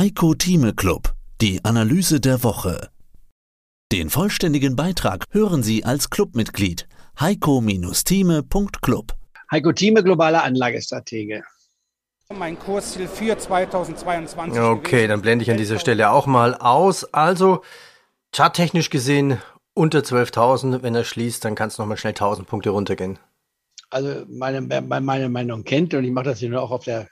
Heiko Thieme Club, die Analyse der Woche. Den vollständigen Beitrag hören Sie als Clubmitglied heiko-thieme.club. Heiko Thieme, globaler Anlagestratege. Mein Kursziel für 2022. Okay, dann blende ich an dieser Stelle auch mal aus. Also, charttechnisch gesehen unter 12.000, wenn er schließt, dann kann es nochmal schnell 1.000 Punkte runtergehen. Also meine, meine Meinung kennt und ich mache das hier auch auf der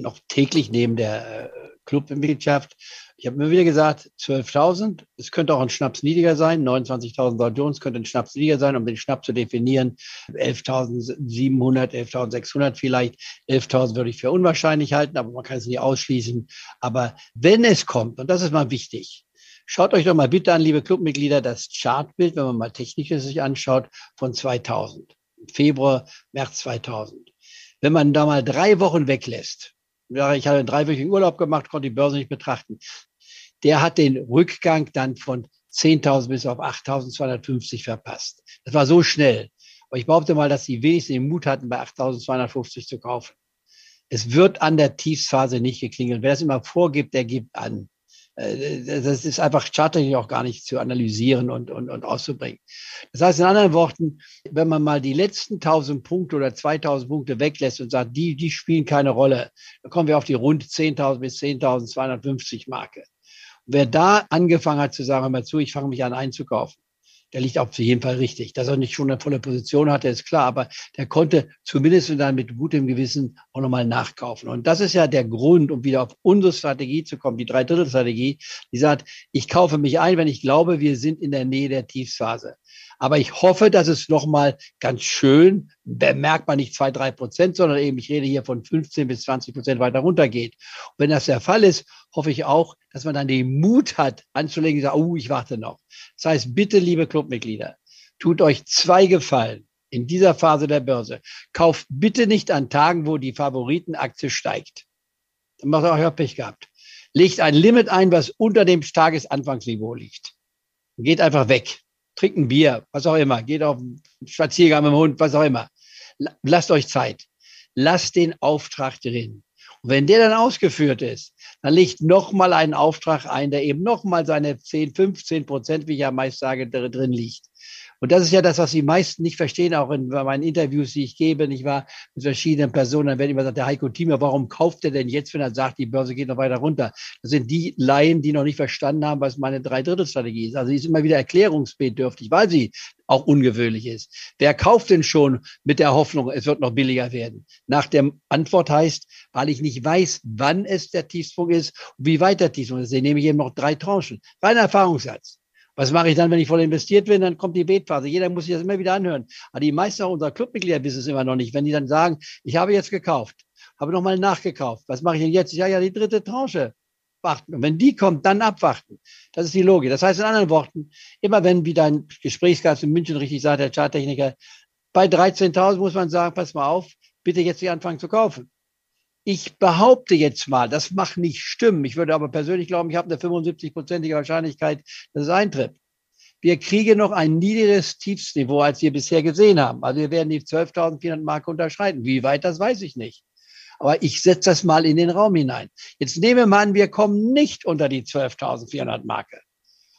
noch täglich neben der äh, Clubmitgliedschaft. Ich habe immer wieder gesagt, 12.000. Es könnte auch ein Schnaps niedriger sein. 29.000 Dow könnte ein Schnaps niedriger sein, um den Schnaps zu definieren. 11.700, 11.600 vielleicht. 11.000 würde ich für unwahrscheinlich halten, aber man kann es nicht ausschließen. Aber wenn es kommt, und das ist mal wichtig, Schaut euch doch mal bitte an, liebe Clubmitglieder, das Chartbild, wenn man mal technisches sich anschaut, von 2000. Februar, März 2000. Wenn man da mal drei Wochen weglässt, ich hatte einen dreiwöchigen Urlaub gemacht, konnte die Börse nicht betrachten. Der hat den Rückgang dann von 10.000 bis auf 8.250 verpasst. Das war so schnell. Aber ich behaupte mal, dass die wenigsten den Mut hatten, bei 8.250 zu kaufen. Es wird an der Tiefsphase nicht geklingelt. Wer das immer vorgibt, der gibt an. Äh, das ist einfach charttechnisch auch gar nicht zu analysieren und, und, und auszubringen. Das heißt in anderen Worten, wenn man mal die letzten 1000 Punkte oder 2000 Punkte weglässt und sagt, die, die spielen keine Rolle, dann kommen wir auf die rund 10.000 bis 10.250 Marke. Wer da angefangen hat zu sagen, hör mal zu, ich fange mich an einzukaufen, der liegt auf jeden Fall richtig. Dass er nicht schon eine volle Position hatte, ist klar, aber der konnte zumindest dann mit gutem Gewissen auch nochmal nachkaufen. Und das ist ja der Grund, um wieder auf unsere Strategie zu kommen, die Dreidrittel-Strategie, die sagt, ich kaufe mich ein, wenn ich glaube, wir sind in der Nähe der Tiefsphase. Aber ich hoffe, dass es nochmal ganz schön, bemerkt man nicht zwei, drei Prozent, sondern eben, ich rede hier von 15 bis 20 Prozent weiter runtergeht. Und wenn das der Fall ist, hoffe ich auch, dass man dann den Mut hat, anzulegen und sagt, oh, ich warte noch. Das heißt, bitte, liebe Clubmitglieder, tut euch zwei Gefallen in dieser Phase der Börse. Kauft bitte nicht an Tagen, wo die Favoritenaktie steigt. Dann macht ihr euch Pech gehabt. Legt ein Limit ein, was unter dem Tagesanfangsniveau liegt. Geht einfach weg trinkt ein Bier, was auch immer, geht auf einen Spaziergang mit dem Hund, was auch immer. Lasst euch Zeit. Lasst den Auftrag drin. Und wenn der dann ausgeführt ist, dann legt nochmal einen Auftrag ein, der eben nochmal seine 10, 15 Prozent, wie ich ja meist sage, drin liegt. Und das ist ja das, was die meisten nicht verstehen, auch in meinen Interviews, die ich gebe. Ich war mit verschiedenen Personen, dann wird immer gesagt, der Heiko Thiemer, warum kauft er denn jetzt, wenn er sagt, die Börse geht noch weiter runter? Das sind die Laien, die noch nicht verstanden haben, was meine Dreidrittelstrategie ist. Also sie ist immer wieder erklärungsbedürftig, weil sie auch ungewöhnlich ist. Wer kauft denn schon mit der Hoffnung, es wird noch billiger werden? Nach der Antwort heißt, weil ich nicht weiß, wann es der Tiefspunkt ist und wie weit der Tiefspunkt ist, nehme ich eben noch drei Tranchen. Rein Erfahrungssatz. Was mache ich dann, wenn ich voll investiert bin? Dann kommt die Betphase. Jeder muss sich das immer wieder anhören. Aber die meisten unserer Clubmitglieder wissen es immer noch nicht. Wenn die dann sagen, ich habe jetzt gekauft, habe nochmal nachgekauft. Was mache ich denn jetzt? Ja, ja, die dritte Tranche. Warten. Und wenn die kommt, dann abwarten. Das ist die Logik. Das heißt in anderen Worten, immer wenn, wie dein Gesprächsgast in München richtig sagt, der Charttechniker, bei 13.000 muss man sagen, pass mal auf, bitte jetzt nicht anfangen zu kaufen. Ich behaupte jetzt mal, das mag nicht stimmen. Ich würde aber persönlich glauben, ich habe eine 75-prozentige Wahrscheinlichkeit, dass es eintritt. Wir kriegen noch ein niedrigeres Tiefsniveau, als wir bisher gesehen haben. Also wir werden die 12.400 Marke unterschreiten. Wie weit, das weiß ich nicht. Aber ich setze das mal in den Raum hinein. Jetzt nehmen wir mal an, wir kommen nicht unter die 12.400 Marke.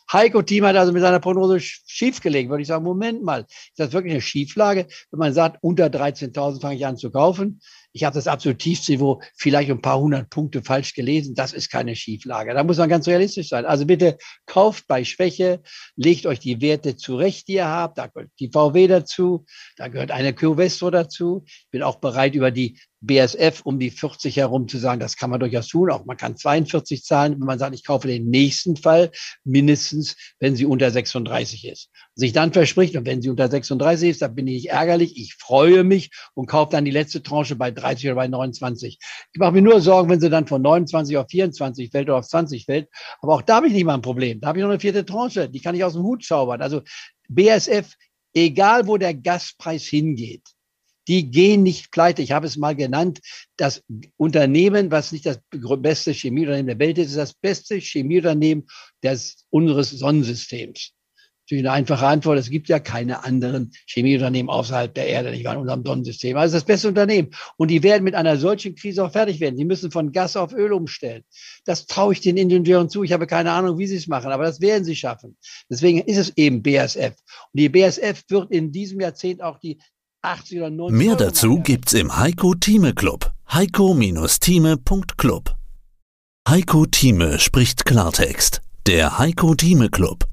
Heiko Thiem hat also mit seiner Prognose schiefgelegt. Würde ich sagen, Moment mal, ist das wirklich eine Schieflage? Wenn man sagt, unter 13.000 fange ich an zu kaufen, ich habe das absolut Tiefsniveau vielleicht ein paar hundert Punkte falsch gelesen. Das ist keine Schieflage. Da muss man ganz realistisch sein. Also bitte kauft bei Schwäche, legt euch die Werte zurecht, die ihr habt. Da gehört die VW dazu, da gehört eine Covestro dazu. Ich bin auch bereit, über die BSF um die 40 herum zu sagen, das kann man durchaus tun. Auch man kann 42 zahlen, wenn man sagt, ich kaufe den nächsten Fall mindestens, wenn sie unter 36 ist. Sich dann verspricht, und wenn sie unter 36 ist, dann bin ich nicht ärgerlich. Ich freue mich und kaufe dann die letzte Tranche bei 30 oder bei 29. Ich mache mir nur Sorgen, wenn sie dann von 29 auf 24 fällt oder auf 20 fällt. Aber auch da habe ich nicht mal ein Problem. Da habe ich noch eine vierte Tranche. Die kann ich aus dem Hut zaubern. Also BSF, egal wo der Gaspreis hingeht, die gehen nicht pleite. Ich habe es mal genannt, das Unternehmen, was nicht das beste Chemieunternehmen der Welt ist, ist das beste Chemieunternehmen des, unseres Sonnensystems. Natürlich eine einfache Antwort. Es gibt ja keine anderen Chemieunternehmen außerhalb der Erde, nicht wahr, in unserem Sonnensystem. Also das beste Unternehmen. Und die werden mit einer solchen Krise auch fertig werden. Die müssen von Gas auf Öl umstellen. Das traue ich den Ingenieuren zu. Ich habe keine Ahnung, wie sie es machen, aber das werden sie schaffen. Deswegen ist es eben BASF. Und die BASF wird in diesem Jahrzehnt auch die 80 oder 90 Mehr dazu gibt's im Heiko Thieme Club. heiko-thieme.club Heiko Thieme spricht Klartext. Der Heiko Thieme Club.